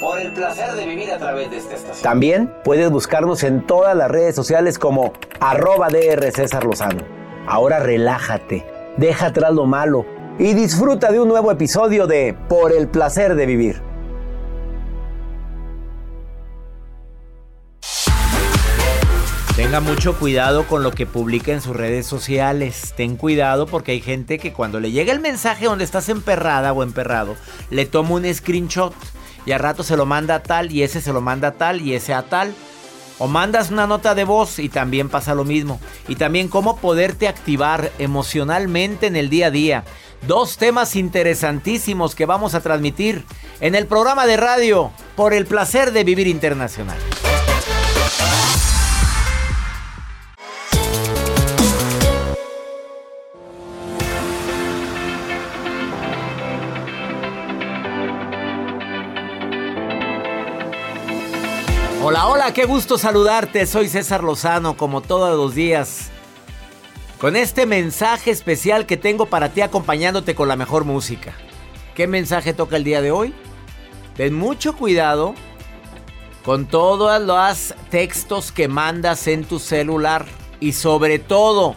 Por el placer de vivir a través de esta estación. También puedes buscarnos en todas las redes sociales como arroba DR César Lozano. Ahora relájate, deja atrás lo malo y disfruta de un nuevo episodio de Por el placer de vivir. Tenga mucho cuidado con lo que publica en sus redes sociales. Ten cuidado porque hay gente que cuando le llega el mensaje donde estás emperrada o emperrado, le toma un screenshot y a rato se lo manda a tal y ese se lo manda tal y ese a tal. O mandas una nota de voz y también pasa lo mismo. Y también cómo poderte activar emocionalmente en el día a día. Dos temas interesantísimos que vamos a transmitir en el programa de radio por el placer de vivir internacional. Hola, hola, qué gusto saludarte. Soy César Lozano, como todos los días. Con este mensaje especial que tengo para ti acompañándote con la mejor música. ¿Qué mensaje toca el día de hoy? Ten mucho cuidado con todos los textos que mandas en tu celular. Y sobre todo,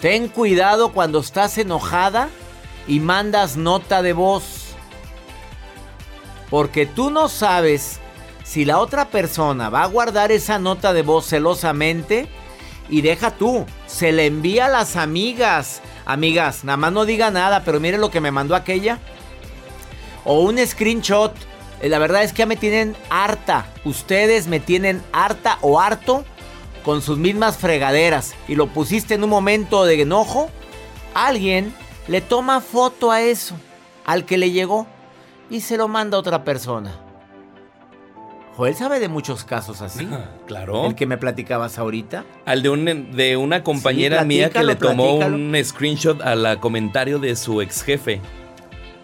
ten cuidado cuando estás enojada y mandas nota de voz. Porque tú no sabes si la otra persona va a guardar esa nota de voz celosamente y deja tú, se le envía a las amigas. Amigas, nada más no diga nada, pero mire lo que me mandó aquella. O un screenshot. Eh, La verdad es que ya me tienen harta. Ustedes me tienen harta o harto con sus mismas fregaderas. Y lo pusiste en un momento de enojo. Alguien le toma foto a eso, al que le llegó, y se lo manda a otra persona. Joel sabe de muchos casos así. Claro. El que me platicabas ahorita. Al de, un, de una compañera Sí, mía que le tomó un screenshot a la comentario de su ex jefe.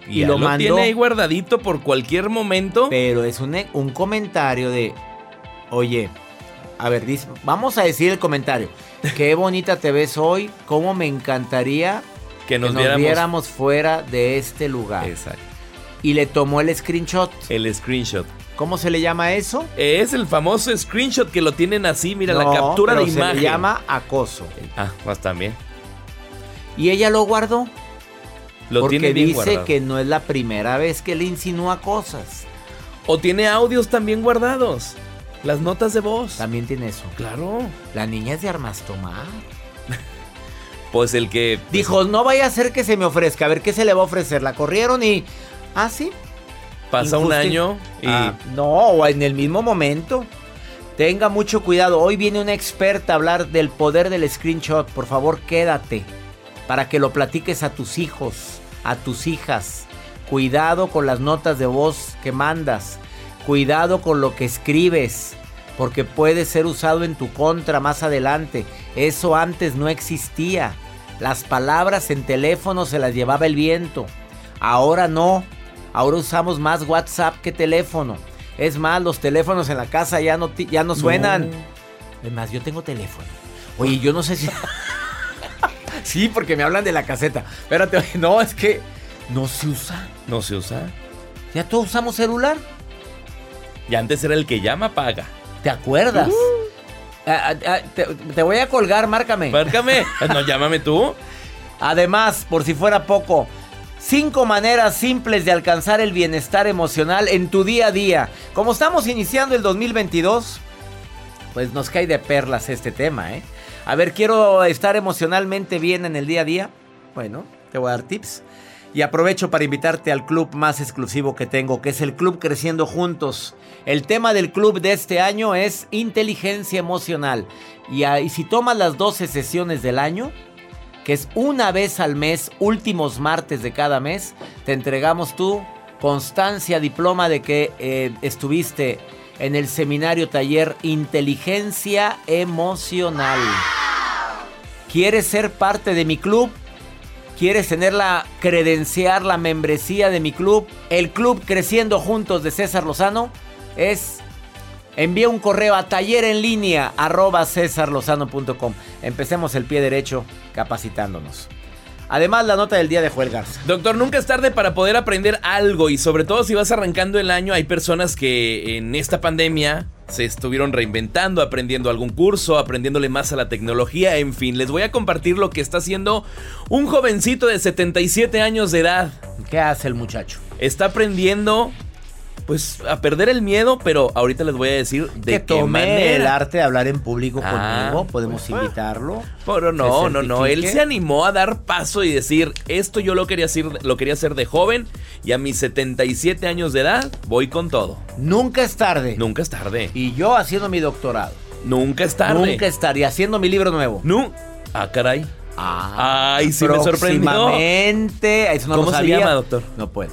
Y, lo lo, mandó. tiene ahí guardadito por cualquier momento. Pero es un, un comentario de, oye, a ver, dice- vamos a decir el comentario. Qué bonita te ves hoy, cómo me encantaría que nos, que nos viéramos. viéramos fuera de este lugar. Exacto. Y le tomó el screenshot. El screenshot. ¿Cómo se le llama eso? Es el famoso screenshot que lo tienen así, mira, la captura de imagen. Se le llama acoso. Ah, más también. Y ella lo guardó. Lo porque tiene bien dice guardado. que no es la primera vez que le insinúa cosas. O tiene audios también guardados. Las notas de voz. También tiene eso. Claro. La niña es de armas tomar. Pues el que. Dijo, no vaya a ser que se me ofrezca. A ver qué se le va a ofrecer. La corrieron y. Ah, sí. Pasa un año y. Ah, no, o en el mismo momento. Tenga mucho cuidado. Hoy viene una experta a hablar del poder del screenshot. Por favor, quédate. Para que lo platiques a tus hijos, a tus hijas. Cuidado con las notas de voz que mandas. Cuidado con lo que escribes. Porque puede ser usado en tu contra más adelante. Eso antes no existía. Las palabras en teléfono se las llevaba el viento. Ahora no. Ahora usamos más WhatsApp que teléfono. Es más, los teléfonos en la casa ya no, ya no suenan. Es más, yo tengo teléfono. Oye, yo no sé si... sí, porque me hablan de la caseta. Espérate, no, es que no se usa. No se usa. Ya todos usamos celular. Y antes era el que llama, paga. ¿Te acuerdas? Ah, ah, ah, te, te voy a colgar, márcame. Márcame. no, llámame tú. Además, por si fuera poco, cinco maneras simples de alcanzar el bienestar emocional en tu día a día. Como estamos iniciando el 2022, pues nos cae de perlas este tema, ¿eh? A ver, quiero estar emocionalmente bien en el día a día. Bueno, te voy a dar tips. Y aprovecho para invitarte al club más exclusivo que tengo, que es el Club Creciendo Juntos. El tema del club de este año es inteligencia emocional. Y, y si tomas las 12 sesiones del año, que es una vez al mes, últimos martes de cada mes, te entregamos tu constancia, diploma de que eh, estuviste en el seminario taller Inteligencia Emocional. ¿Quieres ser parte de mi club? ¿Quieres tener la credenciar, la membresía de mi club? El club Creciendo Juntos de César Lozano es... Envía un correo a taller en línea arroba cesarlozano.com. Empecemos el pie derecho capacitándonos. Además, la nota del día de Joel Garza. Doctor, nunca es tarde para poder aprender algo y sobre todo si vas arrancando el año, hay personas que en esta pandemia se estuvieron reinventando, aprendiendo algún curso, aprendiéndole más a la tecnología, en fin, les voy a compartir lo que está haciendo un jovencito de 77 años de edad. ¿Qué hace el muchacho? Está aprendiendo pues a perder el miedo, pero ahorita les voy a decir de que qué manera. el arte de hablar en público Ah, conmigo. Podemos pues, invitarlo. Pero no, ¿Se no, no. Él se animó a dar paso y decir, esto yo lo quería hacer, lo quería hacer de joven y a mis 77 años de edad voy con todo. Nunca es tarde. Nunca es tarde. Y yo haciendo mi doctorado. Nunca es tarde. Nunca es tarde. Y haciendo mi libro nuevo. Nu- Ah, caray. Ay, sí me sorprendió. Próximamente. Eso no ¿Cómo lo se sabía. llama, doctor? No puedo.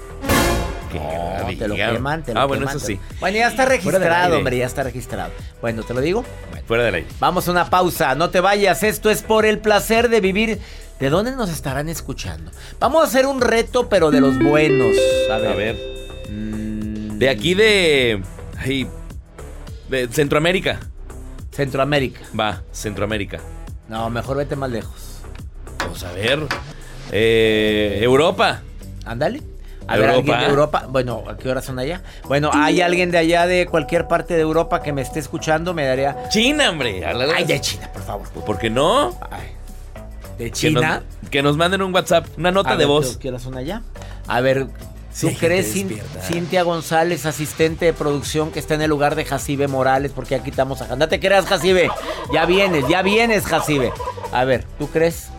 No, te lo queman, te lo Ah, bueno, queman, eso sí. lo- Bueno, ya está registrado, hombre, ya está registrado. Bueno, ¿te lo digo? Bueno. Fuera del aire. Vamos a una pausa, no te vayas, esto es por el placer de vivir. ¿De dónde nos estarán escuchando? Vamos a hacer un reto, pero de los buenos. A ver. A ver. Mm, De aquí de. ay, de Centroamérica. Centroamérica. Va, Centroamérica. No, mejor vete más lejos. Vamos a ver. Eh, Europa. Ándale. A ver, Europa. alguien de Europa. Bueno, ¿a qué hora son allá? Bueno, ¿hay alguien de allá de cualquier parte de Europa que me esté escuchando? Me daría. China, hombre. Ay, de China, por favor. ¿Por qué no? Ay, de Que nos, China. que nos manden un WhatsApp, una nota A de ver, voz. ¿Qué horas son allá? A ver, ¿tú crees. Cintia González, asistente de producción, que está en el lugar de Jacibe Morales? Porque aquí estamos a... No te creas, Jacibe. Ya vienes, ya vienes, Jacibe. A ver, ¿tú crees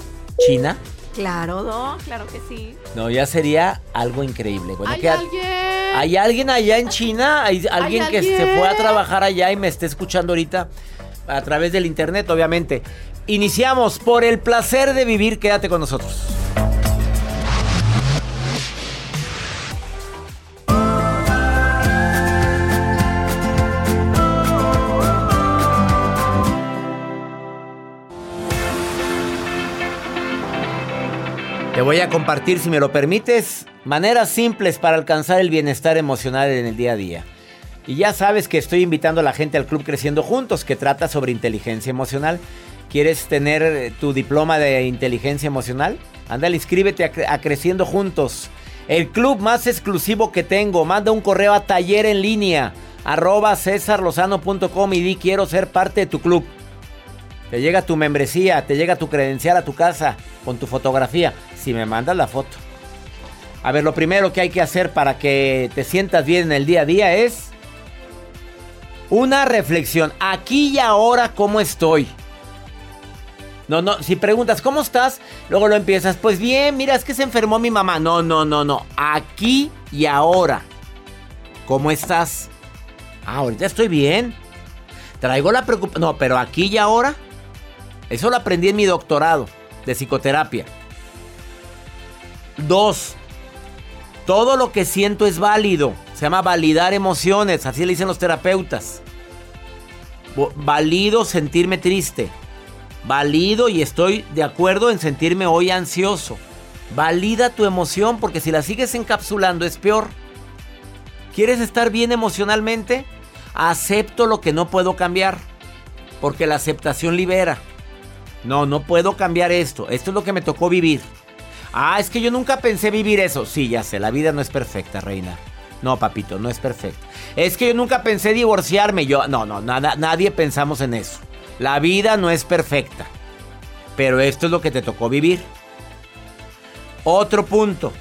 China? Claro, Doc, claro que sí. No, ya sería algo increíble. Bueno, ¿Hay ¿qué- alguien? ¿Hay alguien allá en China? ¿Hay alguien que se fue a trabajar allá y me esté escuchando ahorita a través del internet, obviamente? Iniciamos por el placer de vivir. Quédate con nosotros. Voy a compartir, si me lo permites, maneras simples para alcanzar el bienestar emocional en el día a día. Y ya sabes que estoy invitando a la gente al Club Creciendo Juntos, que trata sobre inteligencia emocional. ¿Quieres tener eh, tu diploma de inteligencia emocional? Ándale, inscríbete a, Cre- a Creciendo Juntos. El club más exclusivo que tengo. Manda un correo a taller en línea arroba y di quiero ser parte de tu club. Te llega tu membresía, te llega tu credencial a tu casa con tu fotografía. Si me mandas la foto. A ver, lo primero que hay que hacer para que te sientas bien en el día a día es una reflexión. Aquí y ahora, ¿cómo estoy? No, no, si preguntas, ¿cómo estás? Luego lo empiezas, pues bien, mira, es que se enfermó mi mamá. No, no, no, no. Aquí y ahora. ¿Cómo estás? Ah, ahorita estoy bien. Traigo la preocupación. No, pero aquí y ahora. Eso lo aprendí en mi doctorado de psicoterapia. Dos. Todo lo que siento es válido. Se llama validar emociones. Así le dicen los terapeutas. Valido sentirme triste. Valido y estoy de acuerdo en sentirme hoy ansioso. Valida tu emoción porque si la sigues encapsulando es peor. ¿Quieres estar bien emocionalmente? Acepto lo que no puedo cambiar. Porque la aceptación libera. No, no puedo cambiar esto. Esto es lo que me tocó vivir. Ah, es que yo nunca pensé vivir eso. Sí, ya sé, la vida no es perfecta, reina. No, papito, no es perfecta. Es que yo nunca pensé divorciarme. Yo, no, no, nada, nadie pensamos en eso. La vida no es perfecta. Pero esto es lo que te tocó vivir. Otro punto.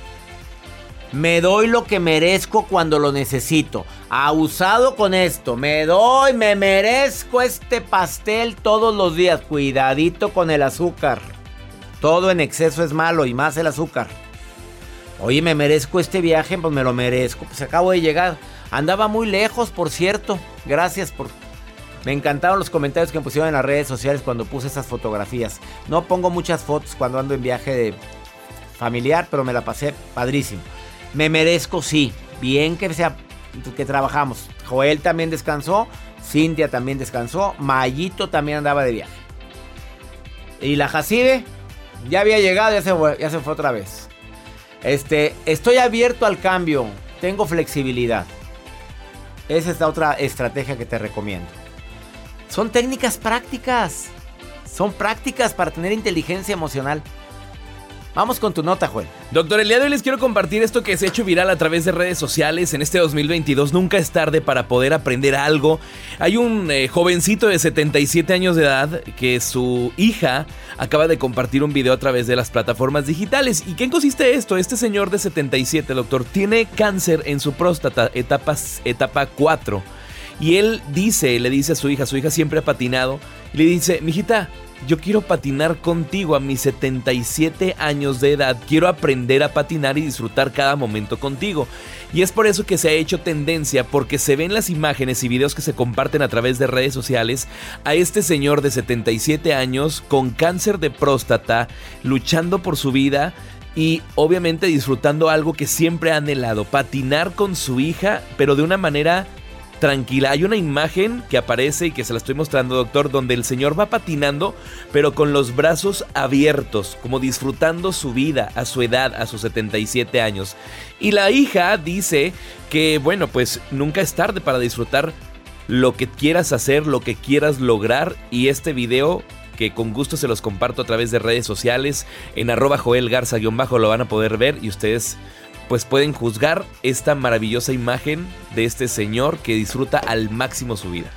Me doy lo que merezco cuando lo necesito. Abusado con esto. Me doy, me merezco este pastel todos los días. Cuidadito con el azúcar. Todo en exceso es malo y más el azúcar. Oye, me merezco este viaje, pues me lo merezco. Pues acabo de llegar. Andaba muy lejos, por cierto. Gracias por... Me encantaron los comentarios que me pusieron en las redes sociales cuando puse esas fotografías. No pongo muchas fotos cuando ando en viaje de familiar, pero me la pasé padrísimo. Me merezco, sí. Bien que sea que trabajamos. Joel también descansó, Cintia también descansó, Mayito también andaba de viaje. Y la Jacibe ya había llegado, ya se, fue, ya se fue otra vez. Este, estoy abierto al cambio, tengo flexibilidad. Esa es la otra estrategia que te recomiendo. Son técnicas prácticas. Son prácticas para tener inteligencia emocional. Vamos con tu nota, Joel. Doctor, el día de hoy les quiero compartir esto que se ha hecho viral a través de redes sociales en este 2022. Nunca es tarde para poder aprender algo. Hay un eh, jovencito de 77 años de edad que su hija acaba de compartir un video a través de las plataformas digitales. ¿Y qué consiste esto? Este señor de 77, doctor, tiene cáncer en su próstata, etapa 4. Y él dice, le dice a su hija, su hija siempre ha patinado, le dice, mijita, yo quiero patinar contigo a mis 77 años de edad. Quiero aprender a patinar y disfrutar cada momento contigo. Y es por eso que se ha hecho tendencia, porque se ven las imágenes y videos que se comparten a través de redes sociales a este señor de 77 años con cáncer de próstata, luchando por su vida y obviamente disfrutando algo que siempre ha anhelado, patinar con su hija, pero de una manera tranquila. Hay una imagen que aparece y que se la estoy mostrando, doctor, donde el señor va patinando, pero con los brazos abiertos, como disfrutando su vida a su edad, a sus 77 años. Y la hija dice que, bueno, pues nunca es tarde para disfrutar lo que quieras hacer, lo que quieras lograr. Y este video que con gusto se los comparto a través de redes sociales en arroba Joel Garza-bajo lo van a poder ver y ustedes pues pueden juzgar esta maravillosa imagen de este señor que disfruta al máximo su vida.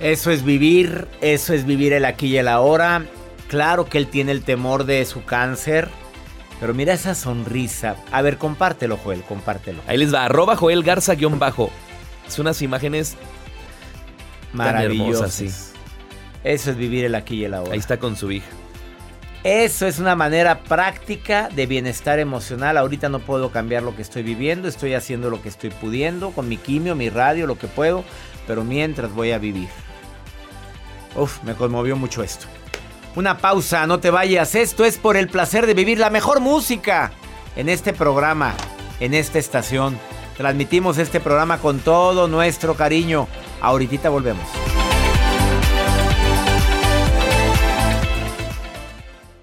Eso es vivir, eso es vivir el aquí y el ahora. Claro que él tiene el temor de su cáncer, pero mira esa sonrisa. A ver, compártelo, Joel, compártelo. Ahí les va, arroba Joel Garza-bajo. Son unas imágenes maravillosas. Sí. Eso es vivir el aquí y el ahora. Ahí está con su hija. Eso es una manera práctica de bienestar emocional. Ahorita no puedo cambiar lo que estoy viviendo, estoy haciendo lo que estoy pudiendo con mi quimio, mi radio, lo que puedo, pero mientras voy a vivir. Uf, me conmovió mucho esto. Una pausa, no te vayas. Esto es por el placer de vivir la mejor música en este programa, en esta estación. Transmitimos este programa con todo nuestro cariño. Ahorita volvemos.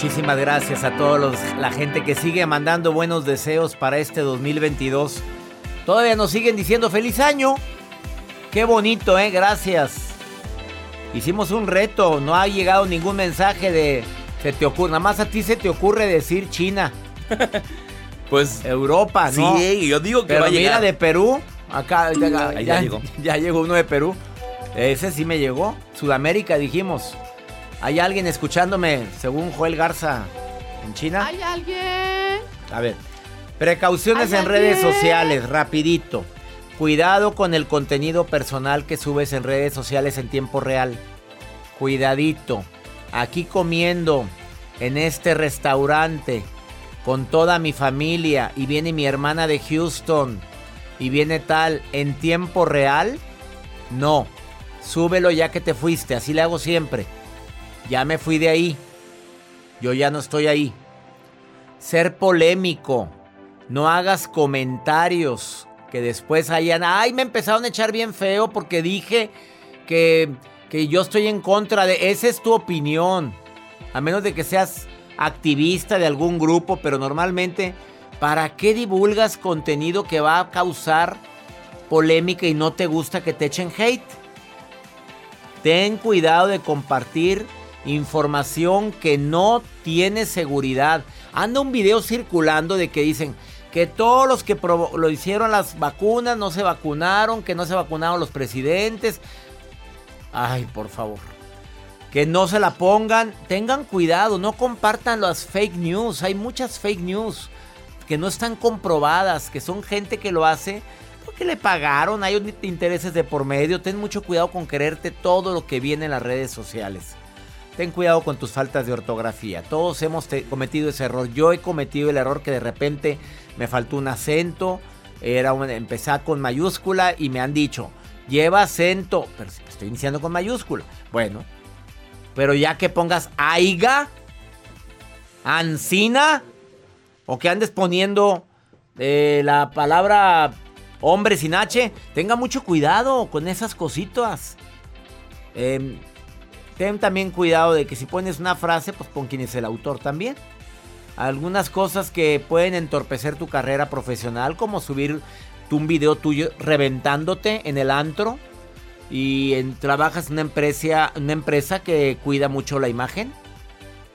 Muchísimas gracias a toda la gente que sigue mandando buenos deseos para este 2022. Todavía nos siguen diciendo feliz año. Qué bonito, ¿eh? Gracias. Hicimos un reto, no ha llegado ningún mensaje de... Se te ocurre, nada más a ti se te ocurre decir China. Pues Europa, ¿no? Sí, yo digo que Pero va a mira, llegar. de Perú, acá ya, Ahí ya- ya llegó. ya llegó uno de Perú. Ese sí me llegó. Sudamérica, dijimos. ¿Hay alguien escuchándome, según Joel Garza, en China? ¿Hay alguien? A ver, precauciones ¿Hay en redes sociales, rapidito. Cuidado con el contenido personal que subes en redes sociales en tiempo real. Cuidadito. Aquí comiendo en este restaurante con toda mi familia y viene mi hermana de Houston y viene tal en tiempo real. No. Súbelo ya que te fuiste, así le hago siempre. Ya me fui de ahí. Yo ya no estoy ahí ser polémico. No hagas comentarios que después hayan. Ay, me empezaron a echar bien feo porque dije que, que yo estoy en contra de. Esa es tu opinión. A menos de que seas activista de algún grupo, pero normalmente, ¿para qué divulgas contenido que va a causar polémica y no te gusta que te echen hate? Ten cuidado de compartir información que no tiene seguridad. Anda un video circulando de que dicen que todos los que lo hicieron las vacunas no se vacunaron, que no se vacunaron los presidentes. Ay, por favor. Que no se la pongan. Tengan cuidado, no compartan las fake news. Hay muchas fake news que no están comprobadas, que son gente que lo hace porque le pagaron, hay intereses de por medio. Ten mucho cuidado con quererte todo lo que viene en las redes sociales. Ten cuidado con tus faltas de ortografía. Todos hemos cometido ese error. Yo he cometido el error que de repente me faltó un acento. Era un, empezar con mayúscula y me han dicho, lleva acento. Pero estoy iniciando con mayúscula. Bueno, pero ya que pongas aiga, ancina, o que andes poniendo eh, la palabra hombre sin H, tenga mucho cuidado con esas cositas. Em, ten también cuidado de que si pones una frase, pues pon quién es el autor también. Algunas cosas que pueden entorpecer tu carrera profesional, como subir un video tuyo reventándote en el antro y en- trabajas en una empresa, una empresa que cuida mucho la imagen.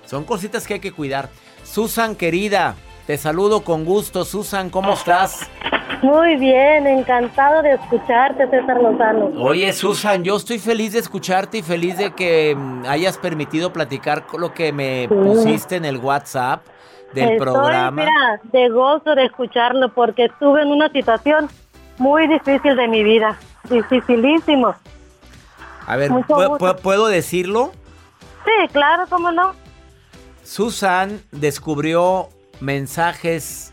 Son cositas que hay que cuidar. Susan, querida, te saludo con gusto. Susan, ¿cómo estás? Muy bien, encantado de escucharte, César Lozano. Oye, Susan, yo estoy feliz de escucharte y feliz de que mm, hayas permitido platicar con lo que me pusiste en el WhatsApp del Estoy, programa. mira, de gozo de escucharlo porque estuve en una situación muy difícil de mi vida, dificilísimo. A ver, mucho ¿pu- gusto. pu- ¿puedo decirlo? Sí, claro, cómo no. Susan descubrió mensajes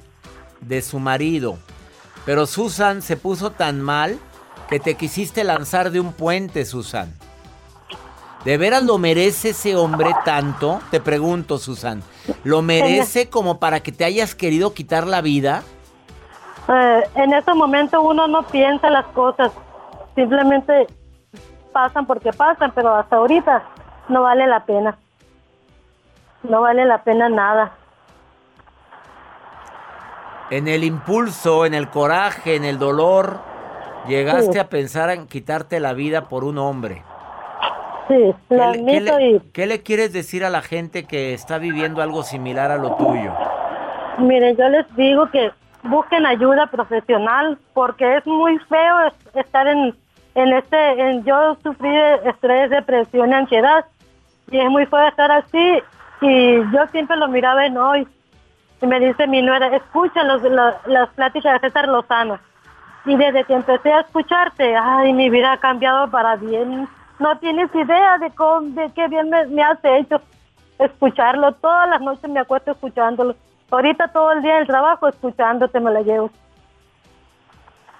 de su marido, pero Susan se puso tan mal que te quisiste lanzar de un puente, Susan. ¿De veras lo merece ese hombre tanto? Te pregunto, Susan. ¿Lo merece como para que te hayas querido quitar la vida? Eh, en ese momento uno no piensa las cosas, simplemente pasan porque pasan, pero hasta ahorita no vale la pena. No vale la pena nada. En el impulso, en el coraje, en el dolor, llegaste Sí. a pensar en quitarte la vida por un hombre. Sí, ¿Qué lo le, qué le- y qué le quieres decir a la gente que está viviendo algo similar a lo tuyo? Mire, yo les digo que busquen ayuda profesional porque es muy feo es- estar en, en este, en, yo sufrí de estrés, depresión y ansiedad y es muy feo estar así y yo siempre lo miraba en hoy y me dice mi nuera, escucha los, la- las pláticas de César Lozano y desde que empecé a escucharte, ay, mi vida ha cambiado para bien, no tienes idea de, cómo, de qué bien me, me has hecho escucharlo. Todas las noches me acuesto escuchándolo. Ahorita todo el día en el trabajo escuchándote me la llevo.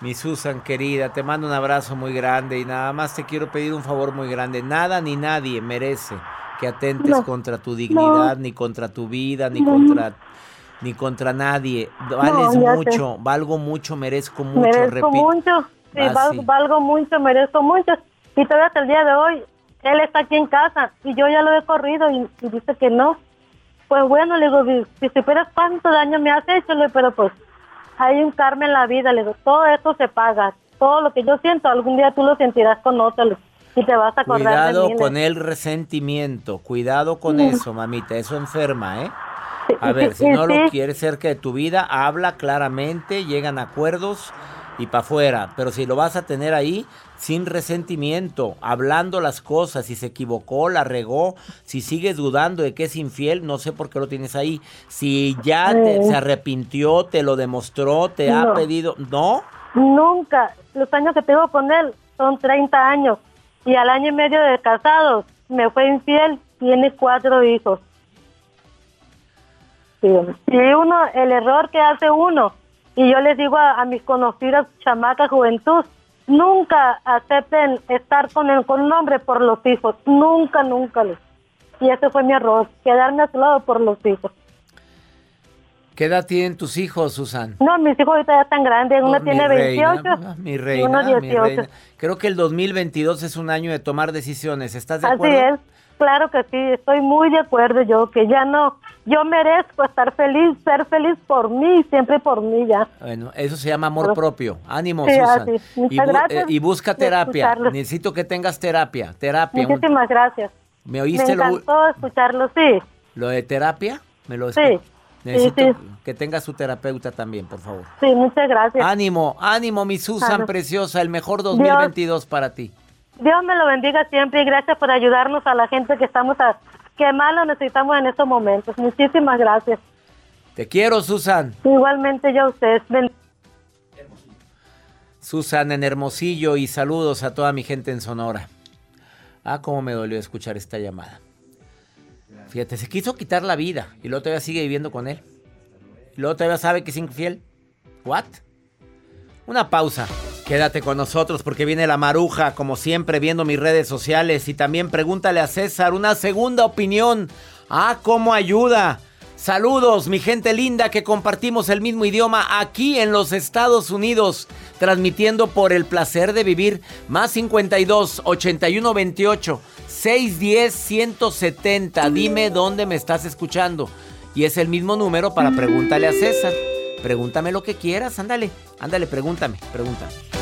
Mi Susan querida, te mando un abrazo muy grande y nada más te quiero pedir un favor muy grande. Nada ni nadie merece que atentes No. contra tu dignidad, ni contra tu vida, ni No. contra ni contra nadie. Vales sé. mucho, valgo mucho, merezco mucho, merezco mucho, sí, Ah, val- sí. valgo mucho, merezco mucho. Y todavía hasta el día de hoy, él está aquí en casa y yo ya lo he corrido y, y dice que no. Pues bueno, le digo, si, supieras cuánto daño me has hecho, pero pues hay un karma en la vida, le digo, todo esto se paga, todo lo que yo siento, algún día tú lo sentirás con otro y te vas a acordar Cuidado de mí. con el resentimiento, cuidado con Mm. eso, mamita, eso enferma, ¿eh? A ver, si no lo quieres cerca de tu vida, habla claramente, llegan a acuerdos y para afuera. Pero si lo vas a tener ahí, sin resentimiento, hablando las cosas, si se equivocó, la regó, si sigues dudando de que es infiel, no sé por qué lo tienes ahí. Si ya te- se arrepintió, te lo demostró, te ha pedido, ¿no? Nunca. Los años que tengo con él son 30 años. Y al año y medio de casados me fue infiel. Tiene cuatro hijos. Sí. Y uno, el error que hace uno, y yo les digo a, a mis conocidas chamacas juventud, nunca acepten estar con, el, con un hombre por los hijos. Nunca, nunca. les- Y ese fue mi error, quedarme a su lado por los hijos. ¿Qué edad tienen tus hijos, Susan? No, mis hijos ahorita ya están grandes. Uno Oh, tiene mi reina, 28 ah, mi y reina, uno mi 18. reina. Creo que el 2022 es un año de tomar decisiones. ¿Estás de Así acuerdo? es, claro que sí, estoy muy de acuerdo yo, que ya no, yo merezco estar feliz, ser feliz por mí, siempre por mí ya. Bueno, eso se llama amor Pero- propio. Ánimo, Sí, Susan. así. Y, Muchas bu- gracias eh, y busca terapia. Necesito que tengas terapia. Terapia. Un- Muchísimas gracias. ¿Me Me oíste lo, encantó escucharlo, sí. lo de terapia? ¿Me lo Sí. escu- Necesito sí. que tenga su terapeuta también, por favor. Sí, muchas gracias. Ánimo, ánimo, mi Susan Claro. preciosa. El mejor 2022 para ti. Dios me lo bendiga siempre y gracias por ayudarnos a la gente que estamos a, que más lo necesitamos en estos momentos. Muchísimas gracias. Te quiero, Susan. Igualmente yo a ustedes. Ben- Susan en Hermosillo y saludos a toda mi gente en Sonora. Ah, cómo me dolió escuchar esta llamada. Fíjate, se quiso quitar la vida y luego todavía sigue viviendo con él. Y luego todavía sabe que es infiel. ¿What? Una pausa. Quédate con nosotros porque viene la maruja, como siempre, viendo mis redes sociales. Y también pregúntale a César una segunda opinión. Ah, cómo ayuda. Saludos, mi gente linda que compartimos el mismo idioma aquí en los Estados Unidos, transmitiendo por el placer de vivir. Más 52 81 28 610 170. Dime dónde me estás escuchando. Y es el mismo número para pregúntale a César. Pregúntame lo que quieras, ándale, ándale, pregúntame, pregúntame.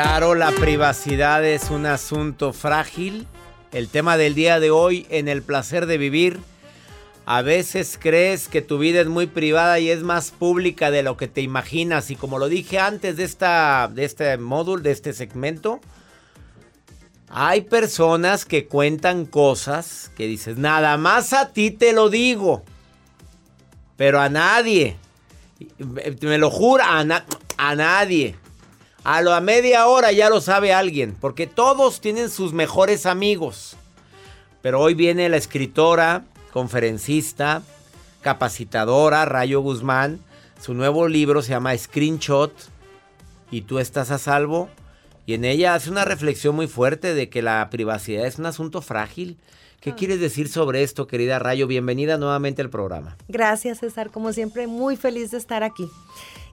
Claro, la privacidad es un asunto frágil. El tema del día de hoy en el placer de vivir. A veces crees que tu vida es muy privada y es más pública de lo que te imaginas. Y como lo dije antes de, esta, de este módulo, de este segmento, hay personas que cuentan cosas que dices, nada más a ti te lo digo, pero a nadie. Me lo juro, a, a nadie. A la media hora ya lo sabe alguien, porque todos tienen sus mejores amigos. Pero hoy viene la escritora, conferencista, capacitadora, Rayo Guzmán. Su nuevo libro se llama Screenshot y tú estás a salvo. Y en ella hace una reflexión muy fuerte de que la privacidad es un asunto frágil. ¿Qué quieres decir sobre esto, querida Rayo? Bienvenida nuevamente al programa. Gracias, César. Como siempre, muy feliz de estar aquí.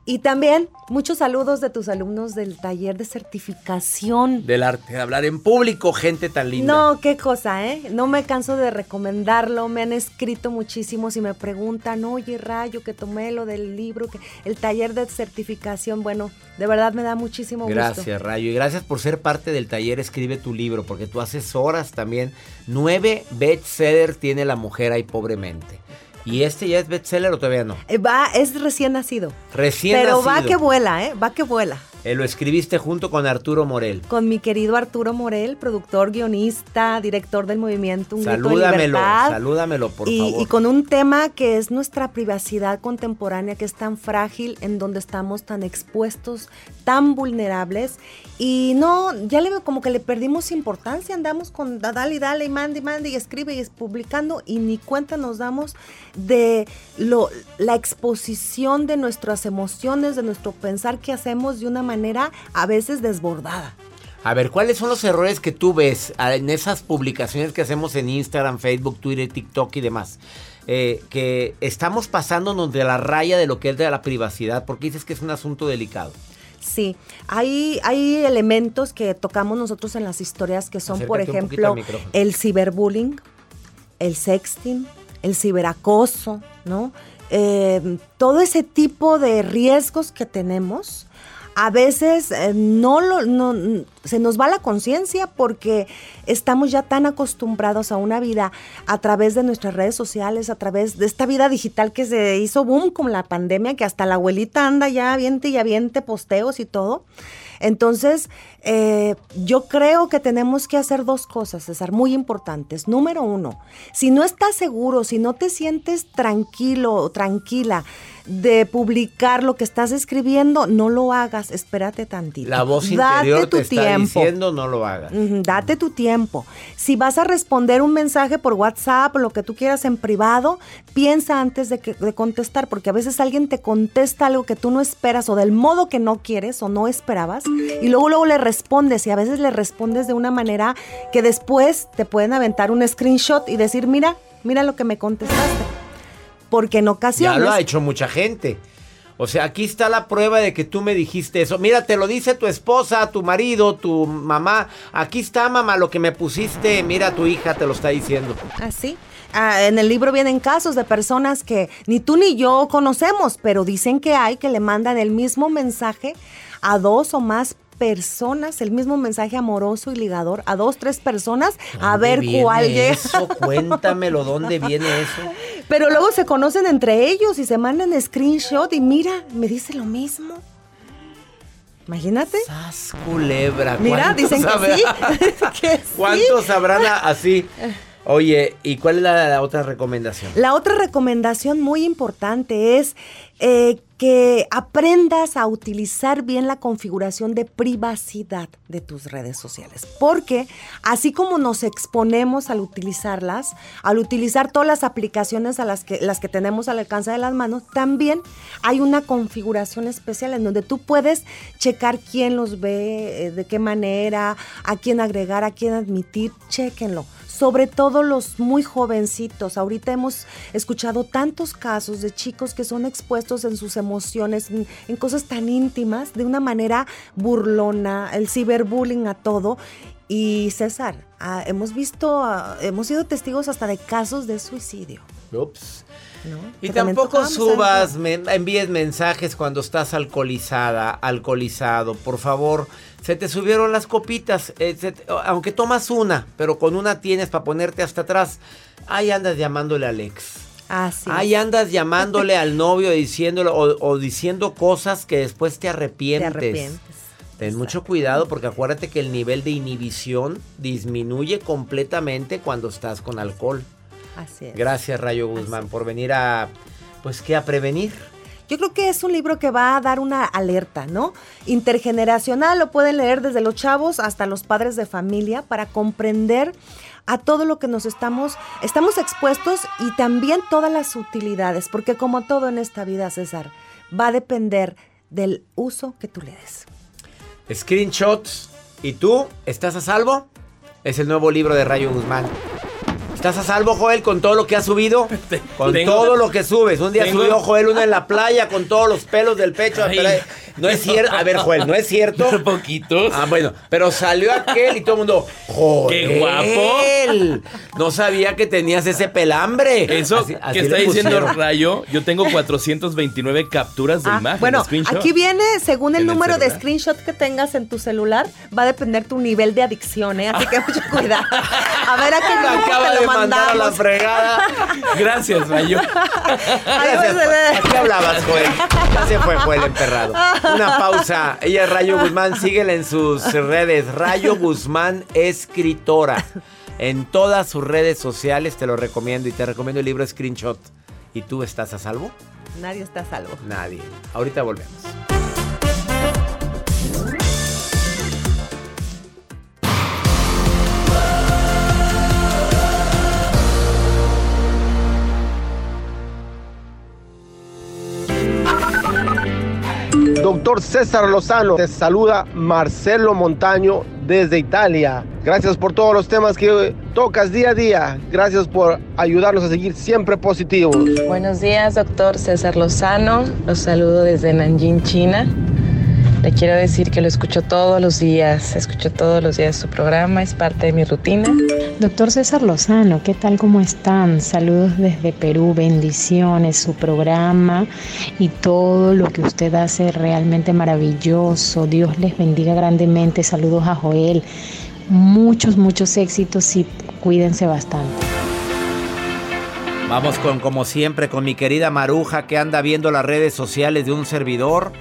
Y también muchos saludos de tus alumnos del taller de certificación. Del arte de hablar en público, gente tan linda. No, qué cosa, ¿eh? No me canso de recomendarlo. Me han escrito muchísimos y me preguntan, oye, Rayo, que tomé lo del libro, que el taller de certificación. Bueno, de verdad me da muchísimo gusto. Gracias, Rayo. Y gracias por ser parte del taller Escribe tu libro, porque tú haces horas también. Nueve bestsellers tiene la mujer ahí pobremente. ¿Y este ya es bestseller o todavía no? Eh, Va, es recién nacido. Recién Pero va que vuela, ¿eh? Va que vuela. Eh, lo escribiste junto con Arturo Morel. Con mi querido Arturo Morel, productor, guionista, director del movimiento Un Grito de Salúdamelo, Libertad. salúdamelo, por y, favor. y con un tema que es nuestra privacidad contemporánea, que es tan frágil, en donde estamos tan expuestos, tan vulnerables. Y no, ya le como que le perdimos importancia, andamos con da- dale y dale, y mande y mande, y escribe y es publicando, y ni cuenta nos damos de lo, la exposición de nuestras emociones, de nuestro pensar que hacemos de una manera a veces desbordada. A ver, ¿cuáles son los errores que tú ves ah, en esas publicaciones que hacemos en Instagram, Facebook, Twitter, TikTok y demás? Eh, que estamos pasándonos de la raya de lo que es de la privacidad, porque dices que es un asunto delicado. Sí, hay, hay elementos que tocamos nosotros en las historias que son, por Acércate ejemplo, el ciberbullying, el sexting, el ciberacoso, ¿no? Eh, todo ese tipo de riesgos que tenemos, a veces eh, no lo, no, se nos va la conciencia porque estamos ya tan acostumbrados a una vida a través de nuestras redes sociales, a través de esta vida digital que se hizo boom con la pandemia, que hasta la abuelita anda ya aviente y aviente posteos y todo. Entonces, eh, yo creo que tenemos que hacer dos cosas, César, muy importantes. Número uno, si no estás seguro, si no te sientes tranquilo o tranquila de publicar lo que estás escribiendo, no lo hagas, espérate tantito. La voz Date interior tu te está tiempo. diciendo no lo hagas. Ujú, Date tu tiempo. Si vas a responder un mensaje por WhatsApp o lo que tú quieras en privado, piensa antes de, que- de contestar, porque a veces alguien te contesta algo que tú no esperas o del modo que no quieres o no esperabas, y luego luego le respondes y a veces le respondes de una manera que después te pueden aventar un screenshot y decir, mira, mira lo que me contestaste. Porque en Ya ocasiones... lo ha hecho mucha gente. O sea, aquí está la prueba de que tú me dijiste eso. Mira, te lo dice tu esposa, tu marido, tu mamá. Aquí está, mamá, lo que me pusiste. Mira, tu hija te lo está diciendo. Así. Ah, en el libro vienen casos de personas que ni tú ni yo conocemos, pero dicen que hay que le mandan el mismo mensaje a dos o más personas, el mismo mensaje amoroso y ligador a dos, tres personas, a ¿Dónde ver cuál llega. eso? Cuéntamelo, ¿dónde viene eso? Pero luego se conocen entre ellos y se mandan screenshot y mira, me dice lo mismo. Imagínate. Sas culebra. Mira, ¿cuántos dicen que sí. que sí. ¿Cuántos habrán así? Oye, ¿y cuál es la, otra recomendación? La otra recomendación muy importante es eh, que aprendas a utilizar bien la configuración de privacidad de tus redes sociales. Porque así como nos exponemos al utilizarlas, al utilizar todas las aplicaciones a las que, las que tenemos al alcance de las manos, también hay una configuración especial en donde tú puedes checar quién los ve, eh, de qué manera, a quién agregar, a quién admitir, chéquenlo sobre todo los muy jovencitos. Ahorita hemos escuchado tantos casos de chicos que son expuestos en sus emociones, en, en cosas tan íntimas, de una manera burlona, el ciberbullying a todo. Y César, ah, hemos visto, ah, hemos sido testigos hasta de casos de suicidio. Ups. ¿no? Y tampoco tocamos subas, men- envíes mensajes cuando estás alcoholizada, alcoholizado. Por favor, se te subieron las copitas. eh, te- aunque tomas una, pero con una tienes para ponerte hasta atrás. Ahí andas llamándole al ex. Así. Ahí andas llamándole al novio diciéndolo o, o diciendo cosas que después te te arrepientes. arrepientes. Ten mucho cuidado porque acuérdate que el nivel de inhibición disminuye completamente cuando estás con alcohol. Así es. Gracias Rayo Guzmán por venir a, pues qué, a prevenir. Yo creo que es un libro que va a dar una alerta, ¿no? Intergeneracional, lo pueden leer desde los chavos hasta los padres de familia para comprender a todo lo que nos estamos, estamos expuestos y también todas las utilidades, porque como todo en esta vida, César, va a depender del uso que tú le des. Screenshots. ¿Y tú? ¿Estás a salvo? Es el nuevo libro de Rayo Guzmán. ¿Estás a salvo, Joel, con todo lo que has subido? Con Tengo- todo lo que subes. Un día tengo- subió Joel uno en la playa con todos los pelos del pecho. Ay. Pero, eh, no es cierto. A ver, Joel, ¿no es cierto? Poquitos. Ah, bueno, pero salió aquel y todo el mundo. ¡Joder! ¡Qué guapo! No sabía que tenías ese pelambre. Eso Así- así que está diciendo. Rayo, yo tengo 429 capturas de Ah, imagen. bueno, screenshot. aquí viene, según el número de screenshot que tengas en tu celular, va a depender tu nivel de adicción, ¿eh? Así que mucho cuidado. A ver a qué te lo mandar a la fregada. Gracias, Rayo. Ay, Gracias. ¿A qué hablabas, Joel? Ya se fue Joel emperrado. Una pausa. Ella es Rayo Guzmán. Síguela en sus redes. Rayo Guzmán, escritora. En todas sus redes sociales te lo recomiendo. Y te recomiendo el libro Screenshot. ¿Y tú estás a salvo? Nadie está a salvo. Nadie. Ahorita volvemos. Doctor César Lozano, te saluda Marcelo Montaño desde Italia. Gracias por todos los temas que tocas día a día. Gracias por ayudarnos a seguir siempre positivos. Buenos días, doctor César Lozano. Los saludo desde Nanjing, China. Le quiero decir que lo escucho todos los días, escucho todos los días su programa, es parte de mi rutina. Doctor César Lozano, ¿qué tal? ¿Cómo están? Saludos desde Perú, bendiciones, su programa y todo lo que usted hace realmente maravilloso. Dios les bendiga grandemente. Saludos a Joel. Muchos, muchos éxitos y cuídense bastante. Vamos con, como siempre, con mi querida Maruja que anda viendo las redes sociales de un servidor.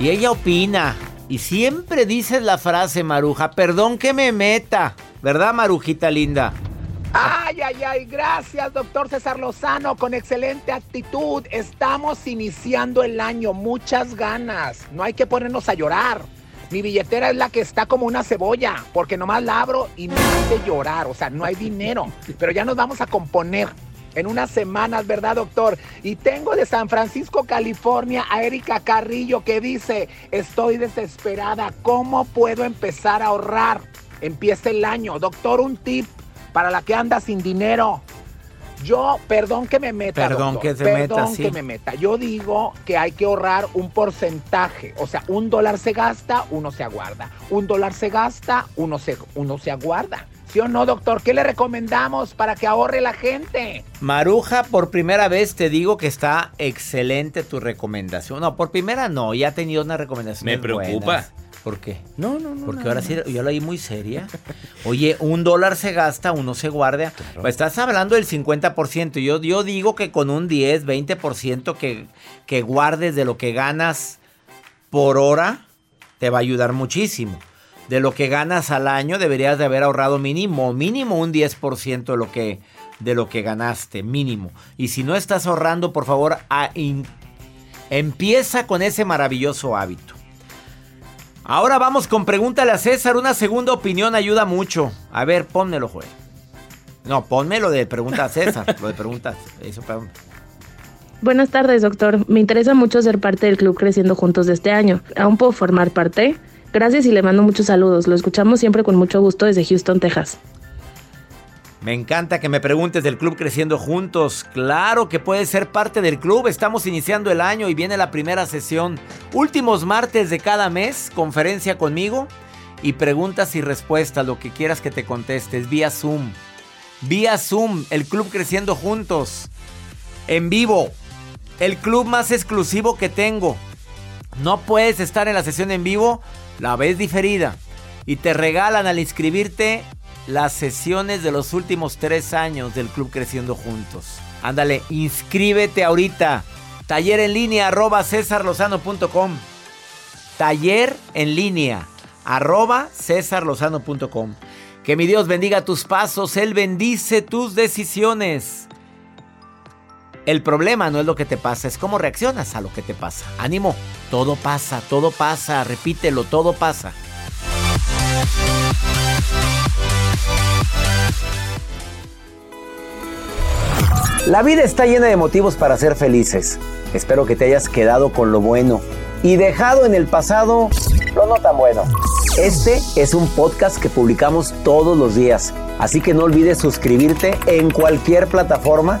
Y ella opina. Y siempre dices la frase, Maruja, perdón que me meta. ¿Verdad, Marujita linda? Ay, ay, ay, gracias, doctor César Lozano, con excelente actitud. Estamos iniciando el año, muchas ganas. No hay que ponernos a llorar. Mi billetera es la que está como una cebolla, porque nomás la abro y me hace llorar. O sea, no hay dinero. Pero ya nos vamos a componer en unas semanas, ¿verdad, doctor? Y tengo de San Francisco, California, a Erika Carrillo que dice, estoy desesperada, ¿cómo puedo empezar a ahorrar? Empieza el año. Doctor, un tip para la que anda sin dinero. Yo, perdón que me meta. Perdón doctor, que se perdón meta, sí. que me meta. Yo digo que hay que ahorrar un porcentaje. O sea, un dólar se gasta, uno se aguarda. Un dólar se gasta, uno se, uno se aguarda. ¿Sí o no, doctor? ¿Qué le recomendamos para que ahorre la gente? Maruja, por primera vez te digo que está excelente tu recomendación. No, por primera no, ya he tenido una recomendación. Me preocupa. ¿Por qué? No, no, no. Porque no, ahora no. sí, yo la oí muy seria. Oye, un dólar se gasta, uno se guarda. Pues estás hablando del 50%. Yo, yo digo que con un 10, 20% que, que guardes de lo que ganas por hora, te va a ayudar muchísimo. De lo que ganas al año, deberías de haber ahorrado mínimo, mínimo un 10% de lo que, de lo que ganaste, mínimo. Y si no estás ahorrando, por favor, a empieza con ese maravilloso hábito. Ahora vamos con pregúntale a César. Una segunda opinión ayuda mucho. A ver, pónmelo, Joel. No, ponme lo de pregunta a César. lo de preguntas. Eso, perdón. Buenas tardes, doctor. Me interesa mucho ser parte del club Creciendo Juntos de este año. ¿Aún puedo formar parte? Gracias y le mando muchos saludos. Lo escuchamos siempre con mucho gusto desde Houston, Texas. Me encanta que me preguntes del club Creciendo Juntos. Claro que puedes ser parte del club. Estamos iniciando el año y viene la primera sesión. Últimos martes de cada mes, conferencia conmigo y preguntas y respuestas, lo que quieras que te contestes vía Zoom. Vía Zoom, el club Creciendo Juntos. En vivo. El club más exclusivo que tengo. No puedes estar en la sesión en vivo, la ves diferida. Y te regalan al inscribirte las sesiones de los últimos tres años del Club Creciendo Juntos. Ándale, inscríbete ahorita. Taller en línea arroba cesarlozano.com. Taller en línea arroba cesarlozano.com. Que mi Dios bendiga tus pasos, Él bendice tus decisiones. El problema no es lo que te pasa, es cómo reaccionas a lo que te pasa. Ánimo, todo pasa, todo pasa, repítelo, todo pasa. La vida está llena de motivos para ser felices. Espero que te hayas quedado con lo bueno y dejado en el pasado lo no tan bueno. Este es un podcast que publicamos todos los días, así que no olvides suscribirte en cualquier plataforma